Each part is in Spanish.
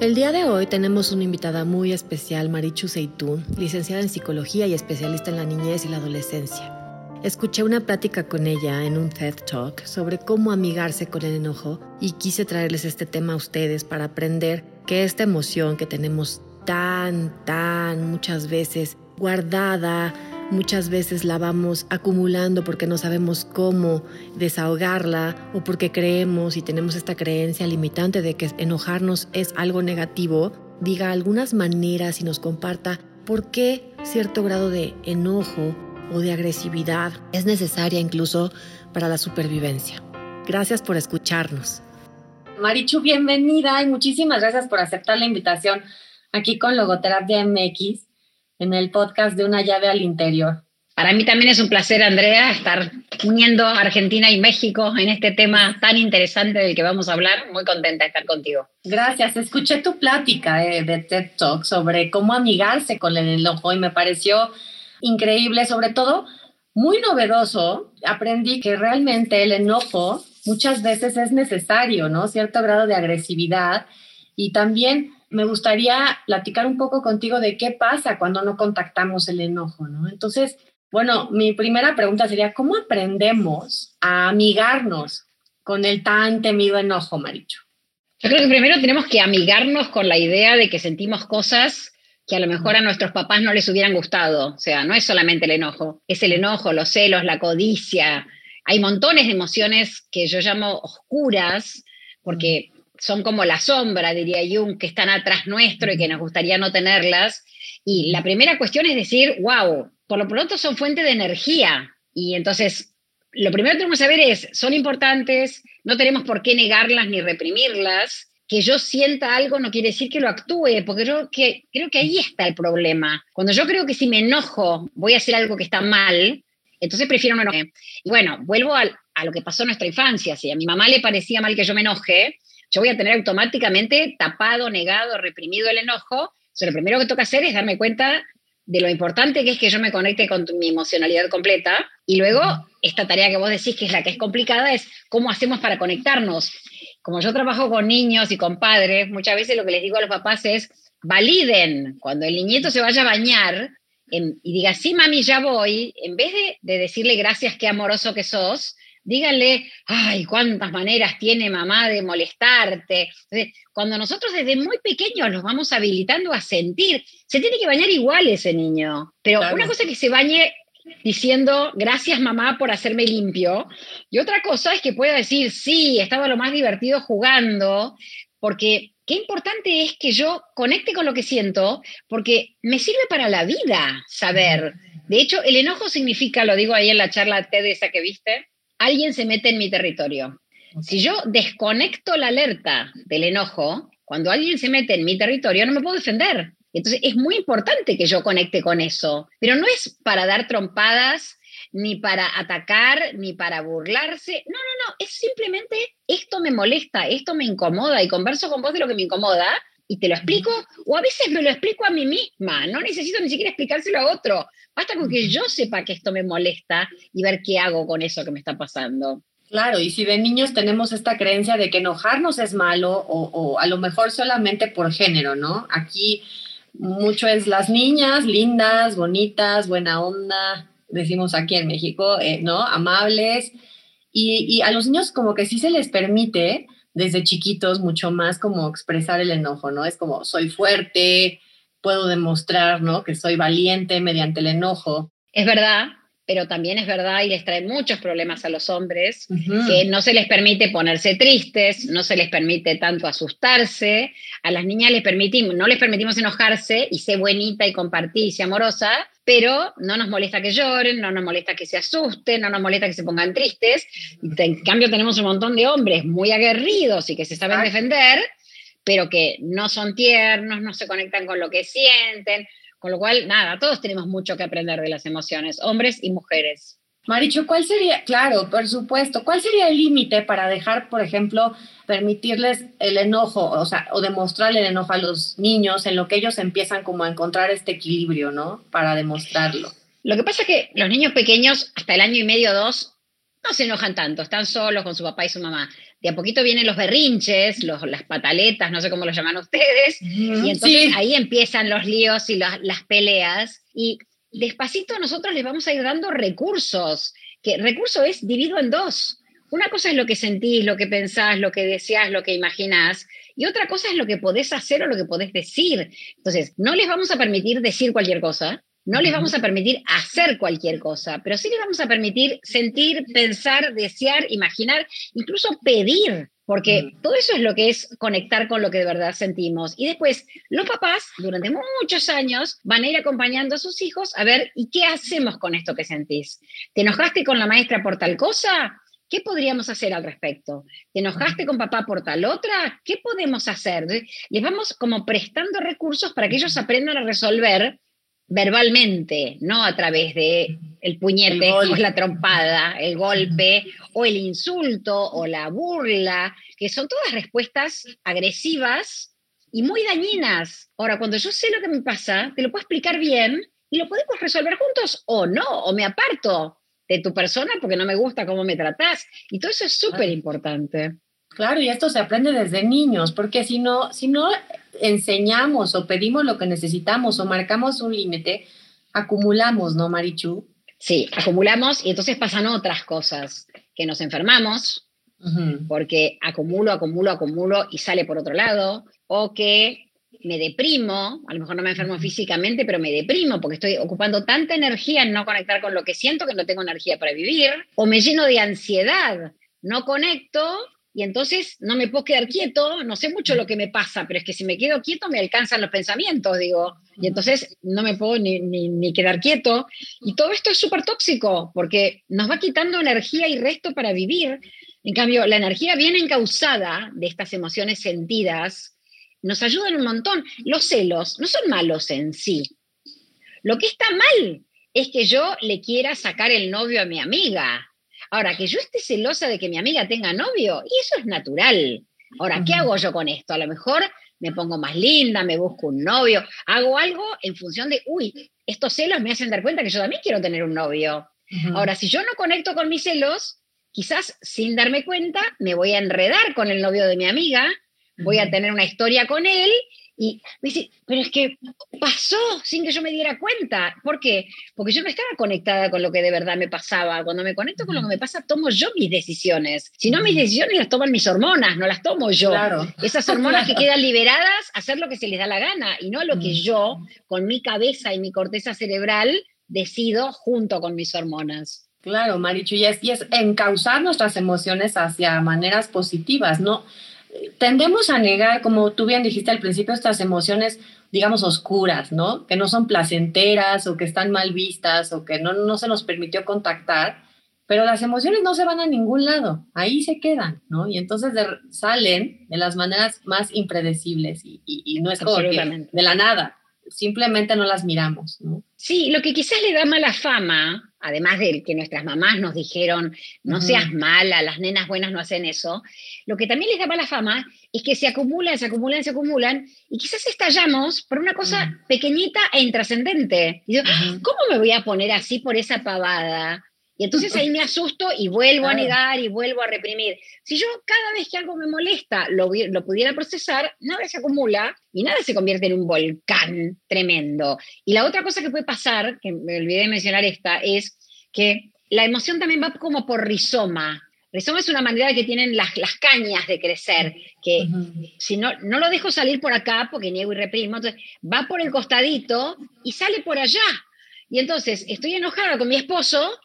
El día de hoy tenemos una invitada muy especial, Marichu Seitún, licenciada en psicología y especialista en la niñez y la adolescencia. Escuché una plática con ella en un TED Talk sobre cómo amigarse con el enojo y quise traerles este tema a ustedes para aprender que esta emoción que tenemos tan, tan muchas veces guardada, muchas veces la vamos acumulando porque no sabemos cómo desahogarla o porque creemos y tenemos esta creencia limitante de que enojarnos es algo negativo, diga algunas maneras y nos comparta por qué cierto grado de enojo o de agresividad es necesaria incluso para la supervivencia. Gracias por escucharnos. Marichu, bienvenida y muchísimas gracias por aceptar la invitación aquí con Logoterapia MX en el podcast de Una llave al interior. Para mí también es un placer, Andrea, estar uniendo Argentina y México en este tema tan interesante del que vamos a hablar. Muy contenta de estar contigo. Gracias. Escuché tu plática eh, de TED Talk sobre cómo amigarse con el enojo y me pareció increíble, sobre todo muy novedoso. Aprendí que realmente el enojo muchas veces es necesario, ¿no? Cierto grado de agresividad y también me gustaría platicar un poco contigo de qué pasa cuando no contactamos el enojo, ¿no? Entonces, bueno, mi primera pregunta sería, ¿cómo aprendemos a amigarnos con el tan temido enojo, Maricho? Yo creo que primero tenemos que amigarnos con la idea de que sentimos cosas que a lo mejor a nuestros papás no les hubieran gustado. O sea, no es solamente el enojo, es el enojo, los celos, la codicia. Hay montones de emociones que yo llamo oscuras, porque son como la sombra, diría Jung, que están atrás nuestro y que nos gustaría no tenerlas. Y la primera cuestión es decir, wow, por lo pronto son fuente de energía. Y entonces, lo primero que tenemos que saber es, son importantes, no tenemos por qué negarlas ni reprimirlas, que yo sienta algo no quiere decir que lo actúe, porque yo que, creo que ahí está el problema. Cuando yo creo que si me enojo voy a hacer algo que está mal, entonces prefiero no enojarme. Y bueno, vuelvo a, a lo que pasó en nuestra infancia. Si a mi mamá le parecía mal que yo me enoje, yo voy a tener automáticamente tapado, negado, reprimido el enojo. O lo primero que toca hacer es darme cuenta de lo importante que es que yo me conecte con mi emocionalidad completa. Y luego, esta tarea que vos decís que es la que es complicada es cómo hacemos para conectarnos como yo trabajo con niños y con padres, muchas veces lo que les digo a los papás es, validen cuando el niñito se vaya a bañar y diga, sí, mami, ya voy, en vez de, decirle gracias, qué amoroso que sos, díganle, ay, cuántas maneras tiene mamá de molestarte. cuando nosotros desde muy pequeños los vamos habilitando a sentir, se tiene que bañar igual ese niño. Pero una cosa es que se bañe diciendo gracias mamá por hacerme limpio. Y otra cosa es que pueda decir, sí, estaba lo más divertido jugando, porque qué importante es que yo conecte con lo que siento, porque me sirve para la vida saber. De hecho, el enojo significa, lo digo ahí en la charla TED esa que viste, alguien se mete en mi territorio. Si yo desconecto la alerta del enojo, cuando alguien se mete en mi territorio, no me puedo defender. Entonces es muy importante que yo conecte con eso, pero no es para dar trompadas, ni para atacar, ni para burlarse. No, no, no, es simplemente esto me molesta, esto me incomoda y converso con vos de lo que me incomoda y te lo explico, o a veces me lo explico a mí misma, no necesito ni siquiera explicárselo a otro, basta con que yo sepa que esto me molesta y ver qué hago con eso que me está pasando. Claro, y si de niños tenemos esta creencia de que enojarnos es malo o, o a lo mejor solamente por género, ¿no? Aquí mucho es las niñas, lindas, bonitas, buena onda, decimos aquí en México, eh, ¿no? Amables. Y, a los niños como que sí se les permite desde chiquitos mucho más como expresar el enojo, ¿no? Es como soy fuerte, puedo demostrar, ¿no? Que soy valiente mediante el enojo. Es verdad, pero también es verdad y les trae muchos problemas a los hombres, que no se les permite ponerse tristes, no se les permite tanto asustarse, a las niñas les permitimos, no les permitimos enojarse y ser buenita y compartir y ser amorosa, pero no nos molesta que lloren, no nos molesta que se asusten, no nos molesta que se pongan tristes. En cambio tenemos un montón de hombres muy aguerridos y que se saben defender, pero que no son tiernos, no se conectan con lo que sienten, con lo cual, nada, todos tenemos mucho que aprender de las emociones, hombres y mujeres. Maricho, ¿cuál sería, claro, por supuesto, cuál sería el límite para dejar, por ejemplo, permitirles el enojo, o sea, o demostrar el enojo a los niños en lo que ellos empiezan como a encontrar este equilibrio, ¿no? Para demostrarlo. Lo que pasa es que los niños pequeños, hasta el año y medio, dos, no se enojan tanto, están solos con su papá y su mamá. de a poquito vienen los berrinches, los, las pataletas, no sé cómo lo llaman ustedes, y entonces ahí empiezan los líos y las peleas, y despacito nosotros les vamos a ir dando recursos, que recurso es divido en dos. Una cosa es lo que sentís, lo que pensás, lo que deseás, lo que imaginás, y otra cosa es lo que podés hacer o lo que podés decir. Entonces, no les vamos a permitir decir cualquier cosa, no les vamos a permitir hacer cualquier cosa, pero sí les vamos a permitir sentir, pensar, desear, imaginar, incluso pedir, porque todo eso es lo que es conectar con lo que de verdad sentimos. Y después, los papás, durante muchos años, van a ir acompañando a sus hijos a ver, ¿y qué hacemos con esto que sentís? ¿Te enojaste con la maestra por tal cosa? ¿Qué podríamos hacer al respecto? ¿Te enojaste con papá por tal otra? ¿Qué podemos hacer? Les vamos como prestando recursos para que ellos aprendan a resolver verbalmente, no a través de el puñete o la trompada, el golpe o el insulto o la burla, que son todas respuestas agresivas y muy dañinas. Ahora, cuando yo sé lo que me pasa, te lo puedo explicar bien y lo podemos resolver juntos o no, o me aparto de tu persona porque no me gusta cómo me tratás. Y todo eso es súper importante. Claro, y esto se aprende desde niños, porque si no, si no enseñamos o pedimos lo que necesitamos o marcamos un límite, acumulamos, ¿no, Marichu? Sí, acumulamos y entonces pasan otras cosas, que nos enfermamos, porque acumulo, acumulo, acumulo y sale por otro lado, o que me deprimo, a lo mejor no me enfermo físicamente, pero me deprimo porque estoy ocupando tanta energía en no conectar con lo que siento que no tengo energía para vivir, o me lleno de ansiedad, no conecto y entonces no me puedo quedar quieto, no sé mucho lo que me pasa, pero es que si me quedo quieto me alcanzan los pensamientos, digo, y entonces no me puedo ni, ni, quedar quieto. Y todo esto es súper tóxico porque nos va quitando energía y resto para vivir. En cambio, la energía bien encausada de estas emociones sentidas nos ayudan un montón. Los celos no son malos en sí. Lo que está mal es que yo le quiera sacar el novio a mi amiga Ahora, que yo esté celosa de que mi amiga tenga novio, y eso es natural. Ahora, ¿qué hago yo con esto? A lo mejor me pongo más linda, me busco un novio, hago algo en función de, uy, estos celos me hacen dar cuenta que yo también quiero tener un novio. Ahora, si yo no conecto con mis celos, quizás sin darme cuenta me voy a enredar con el novio de mi amiga, voy a tener una historia con él y me dice, pero es que pasó sin que yo me diera cuenta. ¿Por qué? Porque yo no estaba conectada con lo que de verdad me pasaba. Cuando me conecto con lo que me pasa, tomo yo mis decisiones. Si no, mis decisiones las toman mis hormonas, no las tomo yo. Esas hormonas que quedan liberadas, hacer lo que se les da la gana y no lo que yo, con mi cabeza y mi corteza cerebral, decido junto con mis hormonas. Claro, Marichu, y es, y es encauzar nuestras emociones hacia maneras positivas, ¿no? Tendemos a negar, como tú bien dijiste al principio, estas emociones, digamos, oscuras, ¿no? Que no son placenteras o que están mal vistas o que no, no se nos permitió contactar, pero las emociones no se van a ningún lado, ahí se quedan, ¿no? Y entonces salen de las maneras más impredecibles y, y, no es como de la nada, simplemente no las miramos, ¿no? Sí, lo que quizás le da mala fama, además de que nuestras mamás nos dijeron, no seas mala, las nenas buenas no hacen eso, lo que también les da mala fama es que se acumulan, se acumulan, se acumulan, y quizás estallamos por una cosa pequeñita e intrascendente. Y yo, ¿cómo me voy a poner así por esa pavada? Y entonces ahí me asusto y vuelvo a negar y vuelvo a reprimir. Si yo cada vez que algo me molesta lo, lo, pudiera procesar, nada se acumula y nada se convierte en un volcán tremendo. Y la otra cosa que puede pasar, que me olvidé de mencionar esta, es que la emoción también va como por rizoma. Rizoma es una manera que tienen las, las cañas de crecer, que si no, no lo dejo salir por acá porque niego y reprimo, entonces va por el costadito y sale por allá. Y entonces estoy enojada con mi esposo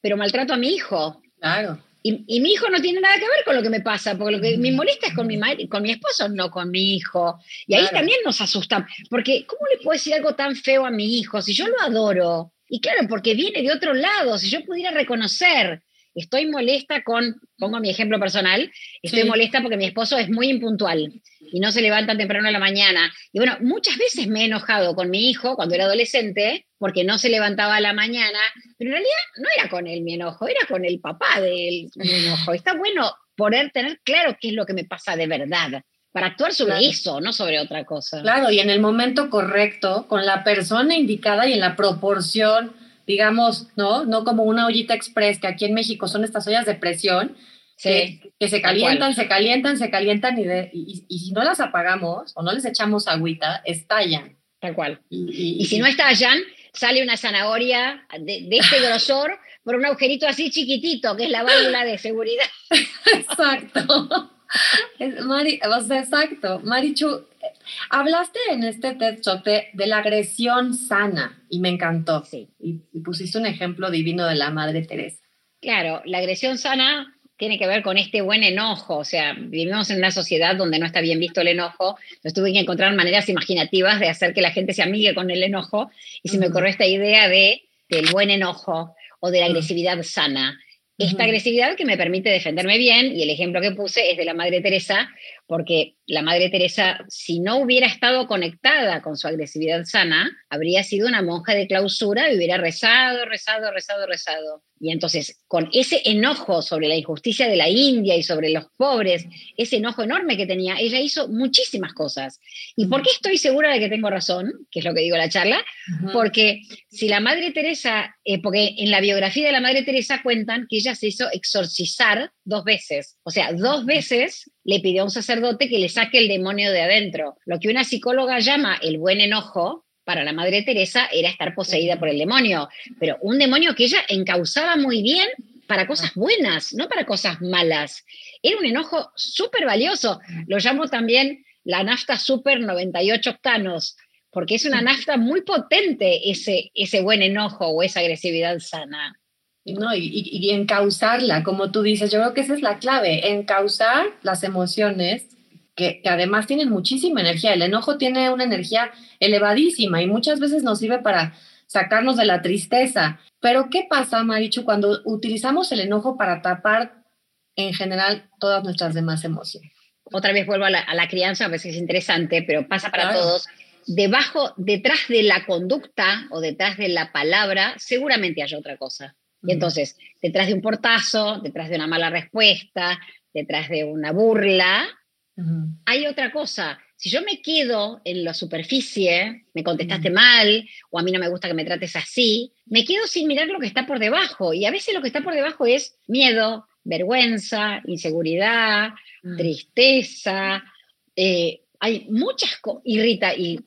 pero maltrato a mi hijo. Claro. Y, mi hijo no tiene nada que ver con lo que me pasa, porque lo que me molesta es con mi, con mi esposo, no con mi hijo. Y ahí también nos asusta, porque ¿cómo le puedo decir algo tan feo a mi hijo si yo lo adoro? Y claro, porque viene de otro lado, si yo pudiera reconocer, estoy molesta con, pongo mi ejemplo personal, estoy molesta porque mi esposo es muy impuntual y no se levanta temprano en la mañana. Y bueno, muchas veces me he enojado con mi hijo cuando era adolescente porque no se levantaba a la mañana, pero en realidad no era con él mi enojo, era con el papá del mi enojo. Está bueno poder tener claro qué es lo que me pasa de verdad para actuar sobre eso, no sobre otra cosa. Claro, y en el momento correcto, con la persona indicada y en la proporción, digamos, ¿no? No como una ollita express, que aquí en México son estas ollas de presión, que, se calientan, se calientan, se calientan y, y, si no las apagamos o no les echamos agüita, estallan. Tal cual. Y, si no estallan, sale una zanahoria de, este grosor por un agujerito así chiquitito, que es la válvula de seguridad. exacto. Mari, exacto. Marichu, hablaste en este TED Talk de, la agresión sana y me encantó. Sí. y pusiste un ejemplo divino de la Madre Teresa. Claro, la agresión sana tiene que ver con este buen enojo, o sea, vivimos en una sociedad donde no está bien visto el enojo, entonces tuve que encontrar maneras imaginativas de hacer que la gente se amigue con el enojo. Y se me ocurrió esta idea de del buen enojo o de la agresividad sana. Esta agresividad que me permite defenderme bien, y el ejemplo que puse es de la Madre Teresa, porque la Madre Teresa, si no hubiera estado conectada con su agresividad sana, habría sido una monja de clausura y hubiera rezado, rezado, rezado, rezado. Y entonces, con ese enojo sobre la injusticia de la India y sobre los pobres, ese enojo enorme que tenía, ella hizo muchísimas cosas. ¿Y por qué estoy segura de que tengo razón? Que es lo que digo en la charla. Porque si la Madre Teresa, eh, porque en la biografía de la Madre Teresa cuentan que ella se hizo exorcizar dos veces. O sea, dos veces le pidió a un sacerdote que le saque el demonio de adentro. Lo que una psicóloga llama el buen enojo, para la Madre Teresa era estar poseída por el demonio, pero un demonio que ella encauzaba muy bien para cosas buenas, no para cosas malas. Era un enojo súper valioso. Lo llamo también la nafta super 98 octanos, porque es una nafta muy potente ese, ese buen enojo o esa agresividad sana. No, y, y, encauzarla, como tú dices, yo creo que esa es la clave, encauzar las emociones que, además tienen muchísima energía. El enojo tiene una energía elevadísima y muchas veces nos sirve para sacarnos de la tristeza. Pero ¿qué pasa, Marichu, cuando utilizamos el enojo para tapar en general todas nuestras demás emociones? Otra vez vuelvo a la, crianza, a veces es interesante, pero pasa para todos. Debajo, detrás de la conducta o detrás de la palabra, seguramente hay otra cosa. Y entonces, detrás de un portazo, detrás de una mala respuesta, detrás de una burla, hay otra cosa. Si yo me quedo en la superficie, me contestaste mal, o a mí no me gusta que me trates así, me quedo sin mirar lo que está por debajo. Y a veces lo que está por debajo es miedo, vergüenza, inseguridad, mm. tristeza. Eh, hay muchas cosas, irrita, y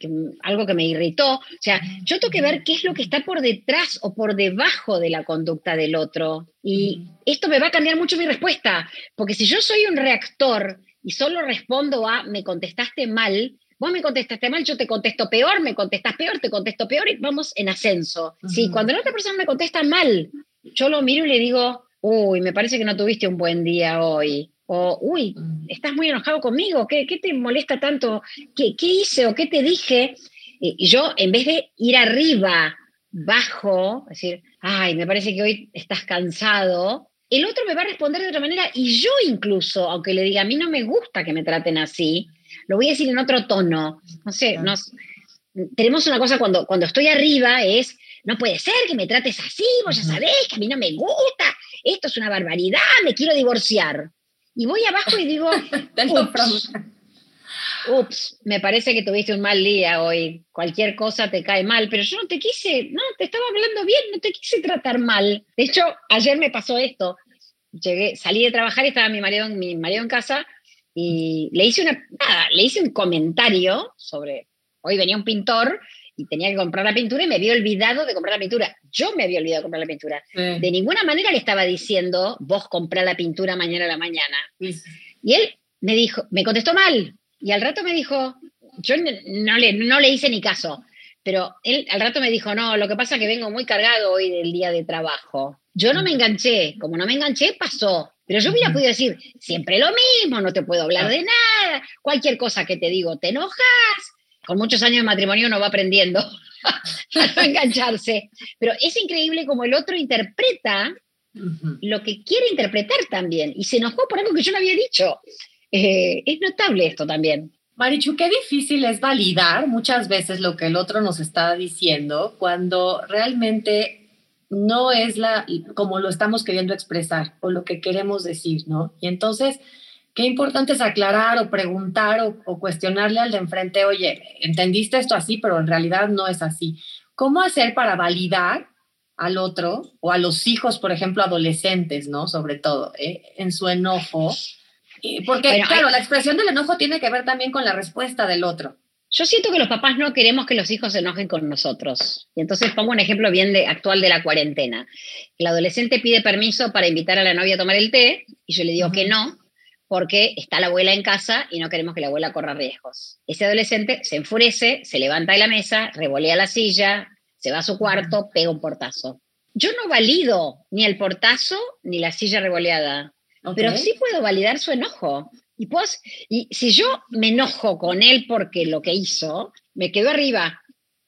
algo que me irritó. O sea, yo tengo que ver qué es lo que está por detrás o por debajo de la conducta del otro. Y esto me va a cambiar mucho mi respuesta, porque si yo soy un reactor y solo respondo a me contestaste mal, vos me contestaste mal, yo te contesto peor, me contestas peor, te contesto peor y vamos en ascenso. Si cuando la otra persona me contesta mal, yo lo miro y le digo, uy, me parece que no tuviste un buen día hoy. O, uy, estás muy enojado conmigo, ¿qué, qué te molesta tanto? ¿Qué, ¿Qué, hice o qué te dije? Y yo, en vez de ir arriba, bajo, decir, ay, me parece que hoy estás cansado, el otro me va a responder de otra manera y yo incluso, aunque le diga, a mí no me gusta que me traten así, lo voy a decir en otro tono. No sé, nos, tenemos una cosa cuando, cuando estoy arriba es, no puede ser que me trates así, vos ya sabés que a mí no me gusta, esto es una barbaridad, me quiero divorciar. Y voy abajo y digo, ups, ups, me parece que tuviste un mal día hoy, cualquier cosa te cae mal, pero yo no te quise, no, te estaba hablando bien, no te quise tratar mal. De hecho, ayer me pasó esto, llegué, salí de trabajar y estaba mi marido, mi marido en casa y le hice, una, le hice un comentario sobre, hoy venía un pintor y tenía que comprar la pintura y me había olvidado de comprar la pintura. Yo me había olvidado de comprar la pintura. De ninguna manera le estaba diciendo, vos comprá la pintura mañana a la mañana. Y él me dijo, me contestó mal. Y al rato me dijo, yo no le, no le hice ni caso. Pero él al rato me dijo, no, lo que pasa es que vengo muy cargado hoy del día de trabajo. Yo no me enganché, como no me enganché, pasó. Pero yo hubiera podido decir, siempre lo mismo, no te puedo hablar de nada, cualquier cosa que te digo, te enojas. Con muchos años de matrimonio uno va aprendiendo a no engancharse. Pero es increíble como el otro interpreta lo que quiere interpretar también y se enojó por algo que yo no había dicho. Eh, es notable esto también. Marichu, qué difícil es validar muchas veces lo que el otro nos está diciendo cuando realmente no es la como lo estamos queriendo expresar o lo que queremos decir, ¿no? Y entonces, qué importante es aclarar o preguntar o, cuestionarle al de enfrente, oye, entendiste esto así, pero en realidad no es así. ¿Cómo hacer para validar al otro o a los hijos, por ejemplo, adolescentes, ¿no? Sobre todo, ¿eh? en su enojo. Porque, claro, la expresión del enojo tiene que ver también con la respuesta del otro. Yo siento que los papás no queremos que los hijos se enojen con nosotros. Y entonces pongo un ejemplo bien de, actual de la cuarentena. El adolescente pide permiso para invitar a la novia a tomar el té y yo le digo que no, porque está la abuela en casa y no queremos que la abuela corra riesgos. Ese adolescente se enfurece, se levanta de la mesa, revolea la silla, se va a su cuarto, pega un portazo. Yo no valido ni el portazo ni la silla revoleada, pero sí puedo validar su enojo. Y, pues, y si yo me enojo con él porque lo que hizo, me quedo arriba.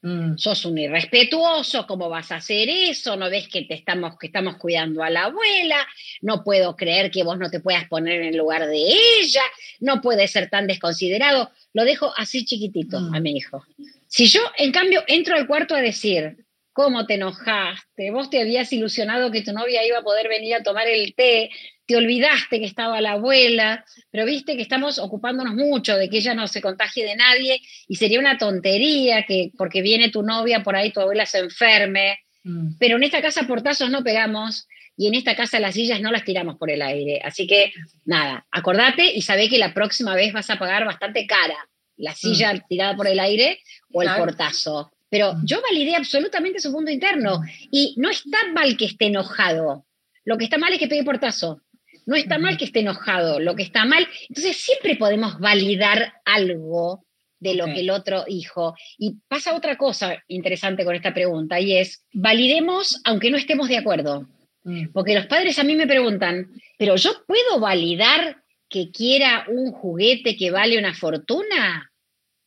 Mm. Sos un irrespetuoso, ¿cómo vas a hacer eso? ¿No ves que, te estamos, que estamos cuidando a la abuela? No puedo creer que vos no te puedas poner en el lugar de ella. No puede ser tan desconsiderado. Lo dejo así chiquitito a mm. mi hijo. Si yo, en cambio, entro al cuarto a decir, ¿cómo te enojaste? Vos te habías ilusionado que tu novia iba a poder venir a tomar el té, te olvidaste que estaba la abuela, pero viste que estamos ocupándonos mucho de que ella no se contagie de nadie y sería una tontería que porque viene tu novia, por ahí tu abuela se enferme. Mm. Pero en esta casa portazos no pegamos y en esta casa las sillas no las tiramos por el aire. Así que nada, acordate y sabé que la próxima vez vas a pagar bastante cara la mm. silla tirada por el aire o el portazo. Pero yo validé absolutamente su mundo interno y no está mal que esté enojado. Lo que está mal es que pegue portazo. No está mal que esté enojado, lo que está mal. Entonces siempre podemos validar algo de lo que el otro dijo. Y pasa otra cosa interesante con esta pregunta y es, validemos aunque no estemos de acuerdo. Mm. Porque los padres a mí me preguntan, pero yo puedo validar que quiera un juguete que vale una fortuna.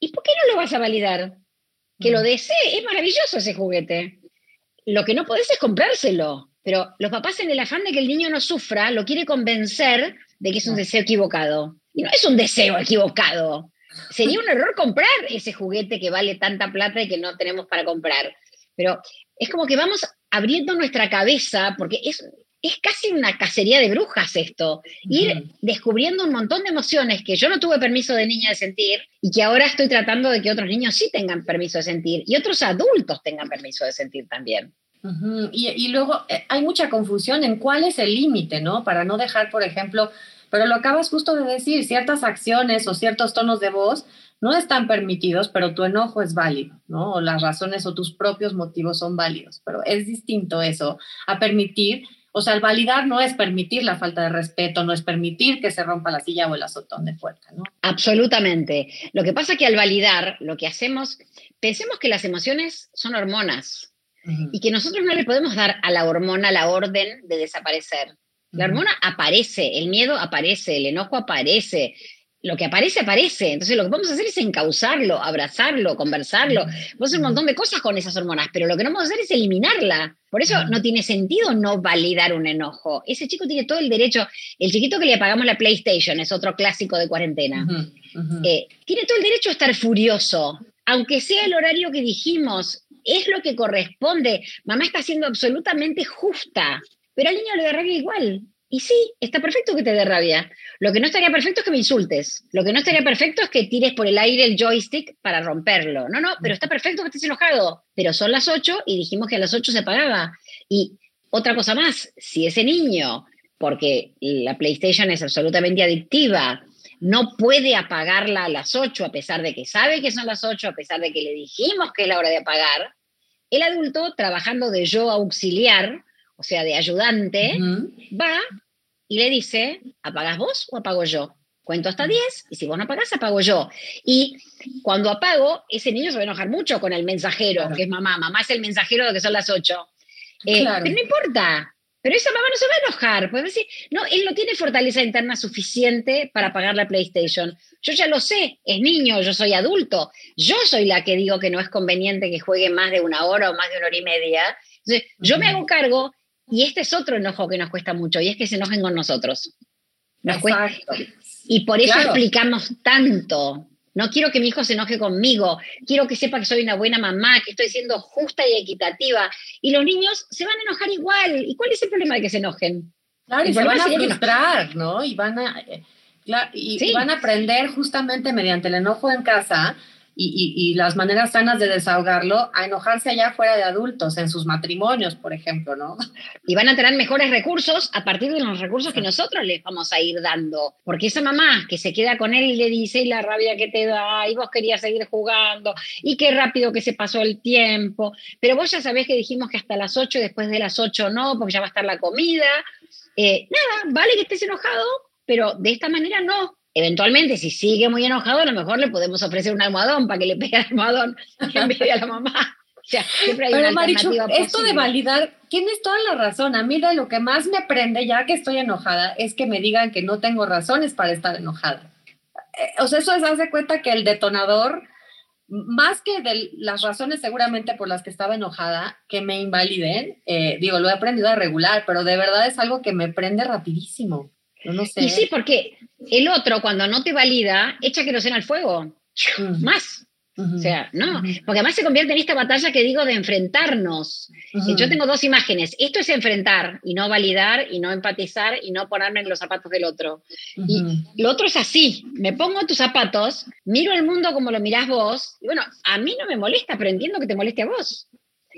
¿Y por qué no lo vas a validar? Que lo mm. desee, es maravilloso ese juguete. Lo que no podés es comprárselo. Pero los papás en el afán de que el niño no sufra, lo quiere convencer de que es un deseo equivocado. Y no es un deseo equivocado. Sería un error comprar ese juguete que vale tanta plata y que no tenemos para comprar. Pero es como que vamos abriendo nuestra cabeza, porque es, es casi una cacería de brujas esto. Ir descubriendo un montón de emociones que yo no tuve permiso de niña de sentir y que ahora estoy tratando de que otros niños sí tengan permiso de sentir y otros adultos tengan permiso de sentir también y, luego eh, hay mucha confusión en cuál es el límite, ¿no? Para no dejar, por ejemplo, pero lo acabas justo de decir, ciertas acciones o ciertos tonos de voz no están permitidos, pero tu enojo es válido, ¿no? O las razones o tus propios motivos son válidos, pero es distinto eso a permitir, o sea, el validar no es permitir la falta de respeto, no es permitir que se rompa la silla o el azotón de puerta, ¿no? Absolutamente. Lo que pasa es que al validar, lo que hacemos, pensemos que las emociones son hormonas, y que nosotros no le podemos dar a la hormona la orden de desaparecer. La hormona aparece, el miedo aparece, el enojo aparece, lo que aparece, aparece. Entonces, lo que vamos a hacer es encauzarlo, abrazarlo, conversarlo. Vamos a hacer un montón de cosas con esas hormonas, pero lo que no vamos a hacer es eliminarla. Por eso no tiene sentido no validar un enojo. Ese chico tiene todo el derecho. El chiquito que le apagamos la PlayStation es otro clásico de cuarentena. Eh, tiene todo el derecho a estar furioso, aunque sea el horario que dijimos es lo que corresponde. Mamá está siendo absolutamente justa, pero al niño le da rabia igual. Y sí, está perfecto que te dé rabia. Lo que no estaría perfecto es que me insultes. Lo que no estaría perfecto es que tires por el aire el joystick para romperlo. No, no, pero está perfecto que estés enojado. Pero son las 8 y dijimos que a las 8 se pagaba. Y otra cosa más, si ese niño, porque la PlayStation es absolutamente adictiva, no puede apagarla a las 8 a pesar de que sabe que son las 8, a pesar de que le dijimos que es la hora de apagar, el adulto, trabajando de yo auxiliar, o sea, de ayudante, va y le dice, ¿apagas vos o apago yo? Cuento hasta 10 y si vos no apagás, apago yo. Y cuando apago, ese niño se va a enojar mucho con el mensajero, que es mamá. Mamá es el mensajero de que son las 8. Eh, pero no importa, pero esa mamá no se va a enojar, puede decir, no, él no tiene fortaleza interna suficiente para pagar la PlayStation. Yo ya lo sé, es niño, yo soy adulto. Yo soy la que digo que no es conveniente que juegue más de una hora o más de una hora y media. Entonces, yo me hago cargo y este es otro enojo que nos cuesta mucho y es que se enojen con nosotros. Y por eso explicamos tanto, no quiero que mi hijo se enoje conmigo, quiero que sepa que soy una buena mamá, que estoy siendo justa y equitativa. Y los niños se van a enojar igual. ¿Y cuál es el problema de que se enojen? Claro, y se van a frustrar, ¿no? Y van a, y van a aprender justamente mediante el enojo en casa y, las maneras sanas de desahogarlo a enojarse allá fuera de adultos, en sus matrimonios, por ejemplo, ¿no? Y van a tener mejores recursos a partir de los recursos que nosotros les vamos a ir dando. Porque esa mamá que se queda con él y le dice, y la rabia que te da, y vos querías seguir jugando, y qué rápido que se pasó el tiempo, pero vos ya sabés que dijimos que hasta las 8, después de las 8 no, porque ya va a estar la comida. Eh, nada, vale que estés enojado, pero de esta manera no, Eventualmente, si sigue muy enojado, a lo mejor le podemos ofrecer un almohadón para que le pegue al almohadón en vez de a la mamá. O sea, siempre hay Pero Marichu, esto de validar, tienes toda la razón. A mí de lo que más me prende, ya que estoy enojada, es que me digan que no tengo razones para estar enojada. Eh, o sea, eso es hace cuenta que el detonador, más que de las razones seguramente por las que estaba enojada, que me invaliden, eh, digo, lo he aprendido a regular, pero de verdad es algo que me prende rapidísimo. Y sí, porque el otro, cuando no te valida, echa queroseno al fuego. Más. O sea, no, porque además se convierte en esta batalla que digo de enfrentarnos. Yo tengo dos imágenes. Esto es enfrentar y no validar y no empatizar y no ponerme en los zapatos del otro. Y lo otro es así. Me pongo tus zapatos, miro el mundo como lo mirás vos. Y bueno, a mí no me molesta, pero entiendo que te moleste a vos.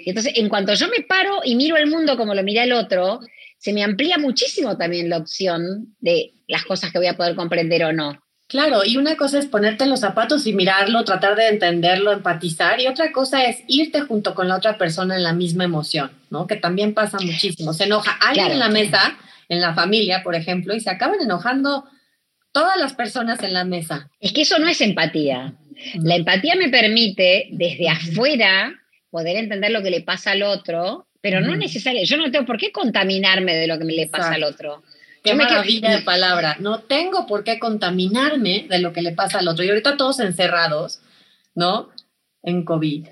Entonces, en cuanto yo me paro y miro el mundo como lo mira el otro, se me amplía muchísimo también la opción de las cosas que voy a poder comprender o no. Claro, y una cosa es ponerte en los zapatos y mirarlo, tratar de entenderlo, empatizar, y otra cosa es irte junto con la otra persona en la misma emoción, ¿no? Que también pasa muchísimo. Se enoja alguien en la mesa, en la familia, por ejemplo, y se acaban enojando todas las personas en la mesa. Es que eso no es empatía. La empatía me permite desde afuera poder entender lo que le pasa al otro pero no es necesario, yo no tengo por qué contaminarme de lo que me le pasa al otro. Qué maravilla de palabra. No tengo por qué contaminarme de lo que le pasa al otro. Y ahorita todos encerrados, ¿no? En COVID.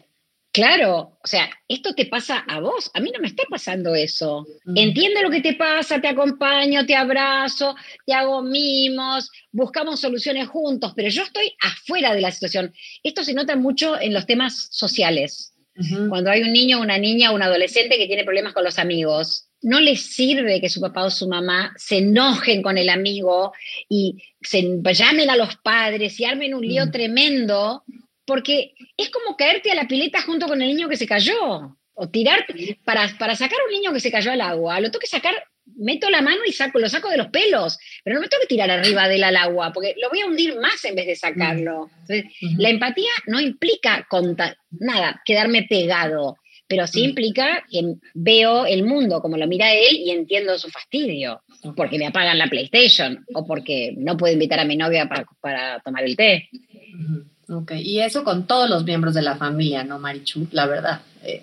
Claro, o sea, esto te pasa a vos, a mí no me está pasando eso. Entiende lo que te pasa, te acompaño, te abrazo, te hago mimos, buscamos soluciones juntos, pero yo estoy afuera de la situación. Esto se nota mucho en los temas sociales. Cuando hay un niño, una niña, un adolescente que tiene problemas con los amigos, no les sirve que su papá o su mamá se enojen con el amigo y se llamen a los padres y armen un lío mm. tremendo, porque es como caerte a la pileta junto con el niño que se cayó. O tirar, para, para sacar a un niño que se cayó al agua, lo tengo que sacar meto la mano y saco, lo saco de los pelos, pero no me tengo que tirar arriba del agua, porque lo voy a hundir más en vez de sacarlo. La empatía no implica nada, quedarme pegado, pero sí implica que veo el mundo como lo mira él y entiendo su fastidio, porque me apagan la PlayStation o porque no puedo invitar a mi novia para, tomar el té. Ok, y eso con todos los miembros de la familia, ¿no, Marichu? La verdad. Eh,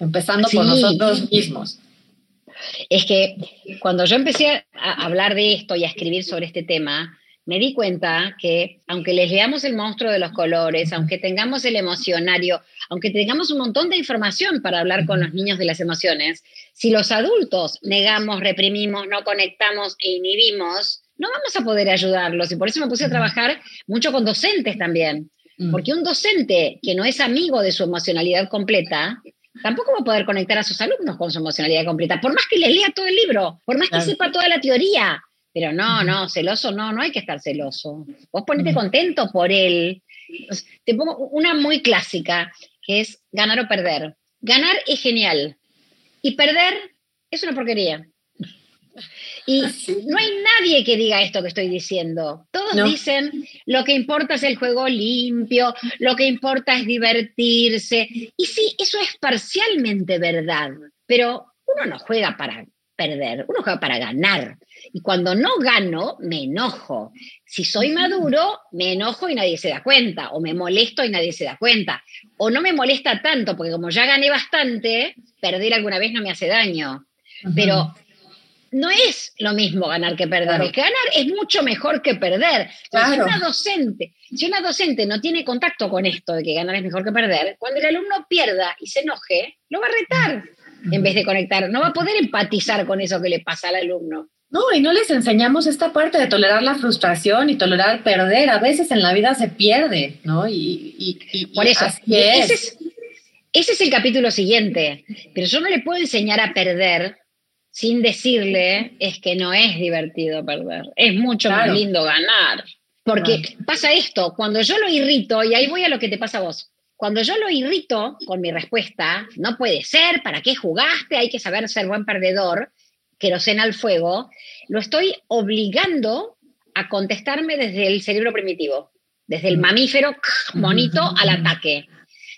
empezando por nosotros mismos es que cuando yo empecé a hablar de esto y a escribir sobre este tema, me di cuenta que aunque les leamos el monstruo de los colores, aunque tengamos el emocionario, aunque tengamos un montón de información para hablar con los niños de las emociones, si los adultos negamos, reprimimos, no conectamos e inhibimos, no vamos a poder ayudarlos. Y por eso me puse a trabajar mucho con docentes también. Porque un docente que no es amigo de su emocionalidad completa, tampoco va a poder conectar a sus alumnos con su emocionalidad completa, por más que les lea todo el libro, por más que sepa toda la teoría. Pero no, no, celoso no, no hay que estar celoso. Vos ponete contento por él. Te pongo una muy clásica, que es ganar o perder. Ganar es genial y perder es una porquería. Y no hay nadie que diga esto que estoy diciendo. Todos dicen lo que importa es el juego limpio, lo que importa es divertirse. Y sí, eso es parcialmente verdad, pero uno no juega para perder, uno juega para ganar. Y cuando no gano, me enojo. Si soy maduro, me enojo y nadie se da cuenta, o me molesto y nadie se da cuenta, o no me molesta tanto, porque como ya gané bastante, perder alguna vez no me hace daño. Pero no es lo mismo ganar que perder. Ganar es mucho mejor que perder. Si una docente, si una docente no tiene contacto con esto de que ganar es mejor que perder, cuando el alumno pierda y se enoje, lo va a retar en vez de conectar. No va a poder empatizar con eso que le pasa al alumno. No, y no les enseñamos esta parte de tolerar la frustración y tolerar perder. A veces en la vida se pierde, ¿no? Y, por eso, Ese, es, ese es el capítulo siguiente. Pero yo no le puedo enseñar a perder sin decirle es que no es divertido perder, es mucho más lindo ganar. Porque pasa esto, cuando yo lo irrito, y ahí voy a lo que te pasa a vos, cuando yo lo irrito con mi respuesta, no puede ser, ¿para qué jugaste? Hay que saber ser buen perdedor, querosena al fuego, lo estoy obligando a contestarme desde el cerebro primitivo, desde el mamífero monito al ataque.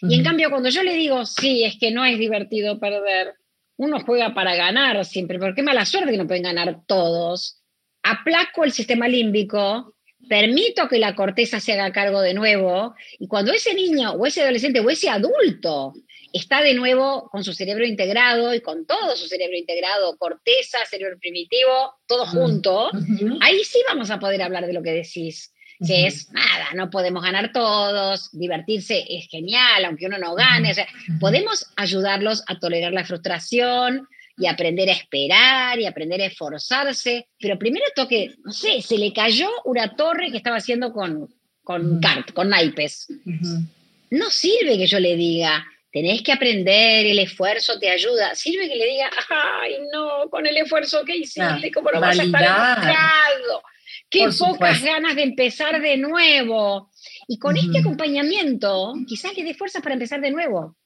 Y en cambio, cuando yo le digo, sí, es que no es divertido perder, uno juega para ganar siempre, porque qué mala suerte que no pueden ganar todos. Aplaco el sistema límbico, permito que la corteza se haga cargo de nuevo, y cuando ese niño o ese adolescente o ese adulto está de nuevo con su cerebro integrado y con todo su cerebro integrado, corteza, cerebro primitivo, todo junto, ahí sí vamos a poder hablar de lo que decís que es nada, no podemos ganar todos, divertirse es genial, aunque uno no gane, o sea, podemos ayudarlos a tolerar la frustración y aprender a esperar y aprender a esforzarse, pero primero toque, no sé, se le cayó una torre que estaba haciendo con, con kart, con naipes. No sirve que yo le diga, tenés que aprender, el esfuerzo te ayuda. Sirve que le diga, ay, no, con el esfuerzo que hiciste, ¿cómo no vas a estar? Qué pocas ganas de empezar de nuevo. Y con este acompañamiento, quizás le dé fuerzas para empezar de nuevo.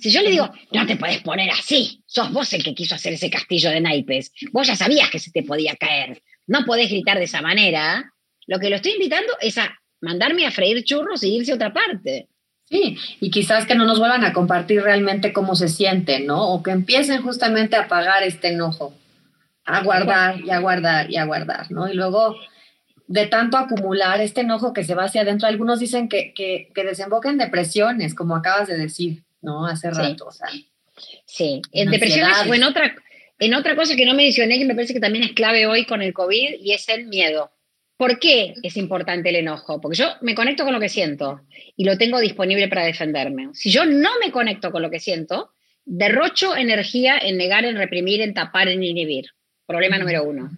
Si yo le digo, no te puedes poner así, sos vos el que quiso hacer ese castillo de naipes, vos ya sabías que se te podía caer, no podés gritar de esa manera, lo que lo estoy invitando es a mandarme a freír churros y irse a otra parte. Sí, y quizás que no nos vuelvan a compartir realmente cómo se sienten, ¿no? O que empiecen justamente a apagar este enojo a guardar y a guardar y a guardar, ¿no? Y luego de tanto acumular este enojo que se va hacia adentro, algunos dicen que, que, que desemboca en depresiones, como acabas de decir, ¿no? Hace rato, o sea. Sí, en, depresiones o en otra, en otra cosa que no mencioné, que me parece que también es clave hoy con el COVID, y es el miedo. ¿Por qué es importante el enojo? Porque yo me conecto con lo que siento y lo tengo disponible para defenderme. Si yo no me conecto con lo que siento, derrocho energía en negar, en reprimir, en tapar, en inhibir. Problema número uno.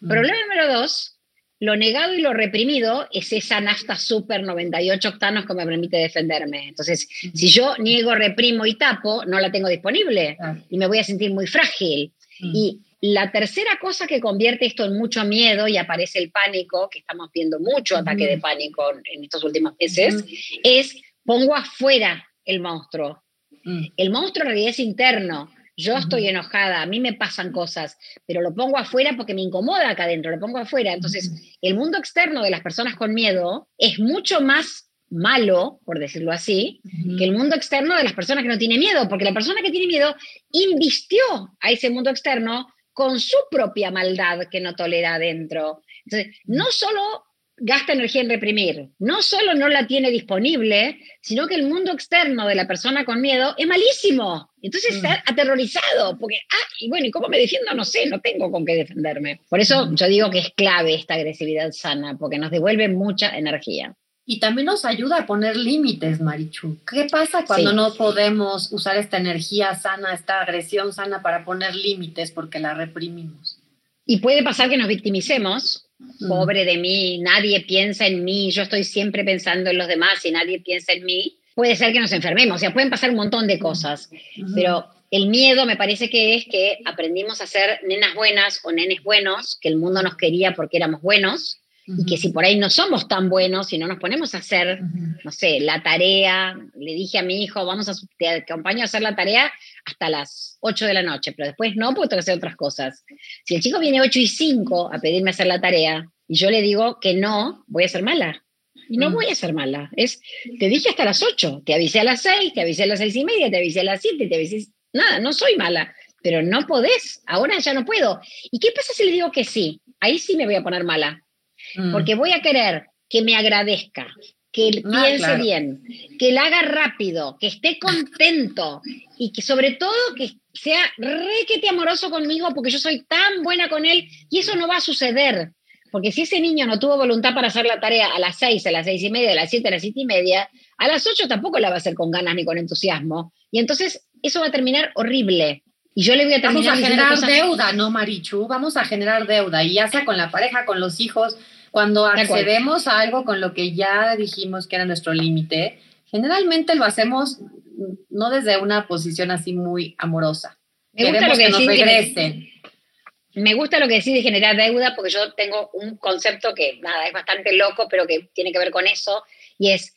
Problema número dos, lo negado y lo reprimido es esa nafta super 98 octanos que me permite defenderme. Entonces, si yo niego, reprimo y tapo, no la tengo disponible y me voy a sentir muy frágil. Y la tercera cosa que convierte esto en mucho miedo y aparece el pánico, que estamos viendo mucho ataque de pánico en estos últimos meses, es pongo afuera el monstruo. El monstruo en realidad es interno. Yo estoy enojada, a mí me pasan cosas, pero lo pongo afuera porque me incomoda acá adentro, lo pongo afuera. Entonces, el mundo externo de las personas con miedo es mucho más malo, por decirlo así, que el mundo externo de las personas que no tienen miedo, porque la persona que tiene miedo invistió a ese mundo externo con su propia maldad que no tolera adentro. Entonces, no solo gasta energía en reprimir. No solo no la tiene disponible, sino que el mundo externo de la persona con miedo es malísimo. Entonces está mm. aterrorizado, porque, ah, y bueno, ¿y cómo me defiendo? No sé, no tengo con qué defenderme. Por eso yo digo que es clave esta agresividad sana, porque nos devuelve mucha energía. Y también nos ayuda a poner límites, Marichu. ¿Qué pasa cuando no podemos usar esta energía sana, esta agresión sana para poner límites porque la reprimimos? Y puede pasar que nos victimicemos, Mm. Pobre de mí, nadie piensa en mí, yo estoy siempre pensando en los demás y nadie piensa en mí, puede ser que nos enfermemos, o sea, pueden pasar un montón de cosas, pero el miedo me parece que es que aprendimos a ser nenas buenas o nenes buenos, que el mundo nos quería porque éramos buenos, y que si por ahí no somos tan buenos y no nos ponemos a hacer, no sé, la tarea, le dije a mi hijo, vamos a, te acompaño a hacer la tarea hasta las 8 de la noche, pero después no, porque tengo que hacer otras cosas. Si el chico viene 8 y 5 a pedirme hacer la tarea y yo le digo que no, voy a ser mala. Y no mm. voy a ser mala. Es, te dije hasta las 8, te avisé a las 6, te avisé a las 6 y media, te avisé a las 7, te avisé... Nada, no soy mala, pero no podés, ahora ya no puedo. ¿Y qué pasa si le digo que sí? Ahí sí me voy a poner mala Mm. porque voy a querer que me agradezca, que ah, piense bien, que la haga rápido, que esté contento y que sobre todo que sea requete amoroso conmigo porque yo soy tan buena con él y eso no va a suceder. Porque si ese niño no tuvo voluntad para hacer la tarea a las seis, a las seis y media, a las siete, a las siete y media, a las ocho tampoco la va a hacer con ganas ni con entusiasmo. Y entonces eso va a terminar horrible. Y yo le voy a terminar Vamos a generar deuda, ¿no, Marichu? Vamos a generar deuda. Y ya sea con la pareja, con los hijos, cuando accedemos a algo con lo que ya dijimos que era nuestro límite, generalmente lo hacemos no desde una posición así muy amorosa. Me gusta lo que, nos regresen. me gusta lo que decís de generar deuda porque yo tengo un concepto que, nada, es bastante loco, pero que tiene que ver con eso, y es,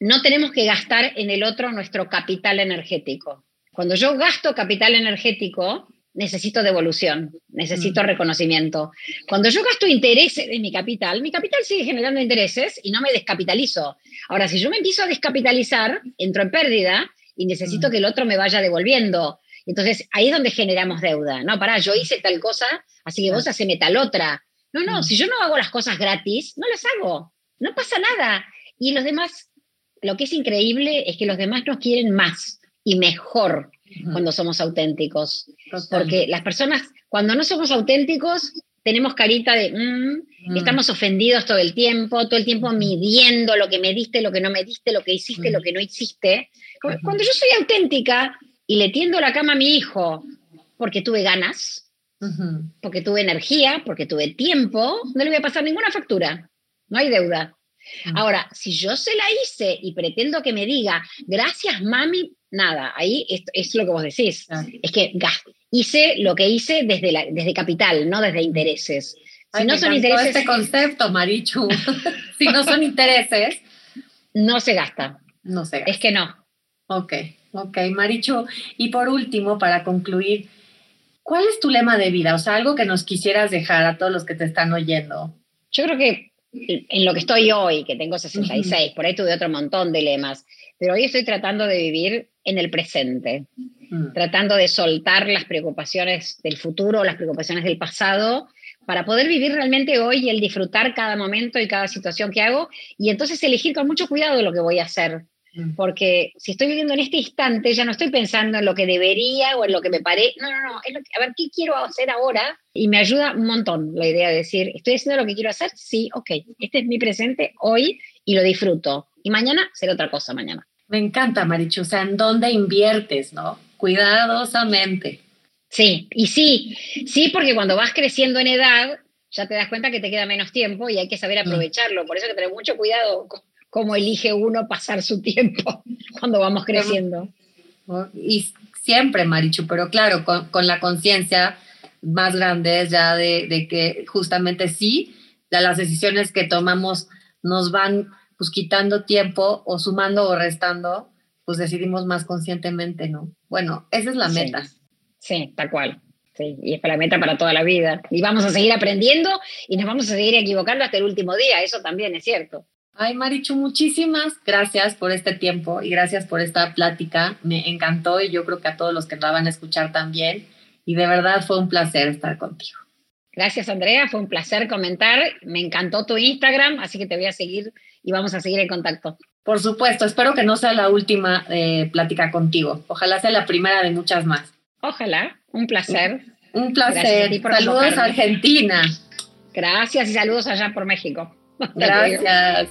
no tenemos que gastar en el otro nuestro capital energético. Cuando yo gasto capital energético, necesito devolución, necesito mm. reconocimiento. Cuando yo gasto intereses en mi capital, mi capital sigue generando intereses y no me descapitalizo. Ahora, si yo me empiezo a descapitalizar, entro en pérdida y necesito mm. que el otro me vaya devolviendo. Entonces, ahí es donde generamos deuda. No, pará, yo hice tal cosa, así que vos haceme tal otra. No, no, mm. si yo no hago las cosas gratis, no las hago. No pasa nada. Y los demás, lo que es increíble es que los demás nos quieren más y mejor cuando somos auténticos. Porque las personas, cuando no somos auténticos, tenemos carita de, mm, mm. estamos ofendidos todo el tiempo, todo el tiempo midiendo lo que me diste, lo que no me diste, lo que hiciste, lo que no hiciste. Cuando yo soy auténtica y le tiendo la cama a mi hijo porque tuve ganas, porque tuve energía, porque tuve tiempo, no le voy a pasar ninguna factura, no hay deuda. Ahora, si yo se la hice y pretendo que me diga, gracias mami, nada, ahí es, lo que vos decís. Es que hice lo que hice desde, la, desde capital, no desde intereses. Si no son intereses. este concepto, Marichu. si no son intereses. No se gasta. No se gasta. Es que no. Ok, ok, Marichu. Y por último, para concluir, ¿cuál es tu lema de vida? O sea, algo que nos quisieras dejar a todos los que te están oyendo. Yo creo que en lo que estoy hoy, que tengo 66, por ahí tuve otro montón de lemas, pero hoy estoy tratando de vivir en el presente, mm. tratando de soltar las preocupaciones del futuro, las preocupaciones del pasado, para poder vivir realmente hoy y el disfrutar cada momento y cada situación que hago, y entonces elegir con mucho cuidado lo que voy a hacer. Porque si estoy viviendo en este instante, ya no estoy pensando en lo que debería o en lo que me paré. No, no, no. a ver, ¿qué quiero hacer ahora? Y me ayuda un montón la idea de decir, ¿estoy haciendo lo que quiero hacer? Sí, ok. Este es mi presente hoy y lo disfruto. Y mañana será otra cosa mañana. Me encanta, Marichu. O sea, ¿en dónde inviertes, no? Cuidadosamente. Sí, y sí, sí, porque cuando vas creciendo en edad, ya te das cuenta que te queda menos tiempo y hay que saber mm. aprovecharlo. Por eso hay que tener mucho cuidado cómo elige uno pasar su tiempo cuando vamos creciendo. Y siempre, Marichu, pero claro, con, la conciencia más grande ya de, que justamente sí, de las decisiones que tomamos nos van pues quitando tiempo o sumando o restando, pues decidimos más conscientemente, ¿no? Bueno, esa es la meta. Sí, tal cual. Sí, y es la meta para toda la vida. Y vamos a seguir aprendiendo y nos vamos a seguir equivocando hasta el último día, eso también es cierto. Ay, Marichu, muchísimas gracias por este tiempo y gracias por esta plática. Me encantó y yo creo que a todos los que la van a escuchar también. Y de verdad fue un placer estar contigo. Gracias, Andrea. Fue un placer comentar. Me encantó tu Instagram, así que te voy a seguir y vamos a seguir en contacto. Por supuesto, espero que no sea la última eh, plática contigo. Ojalá sea la primera de muchas más. Ojalá, un placer. Un, placer. saludos a Argentina. Gracias y saludos allá por México. Gracias.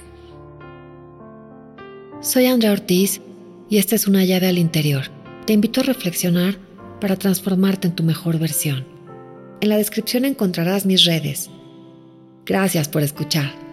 Soy Andrea Ortiz y esta es una llave al interior. Te invito a reflexionar para transformarte en tu mejor versión. En la descripción encontrarás mis redes. Gracias por escuchar.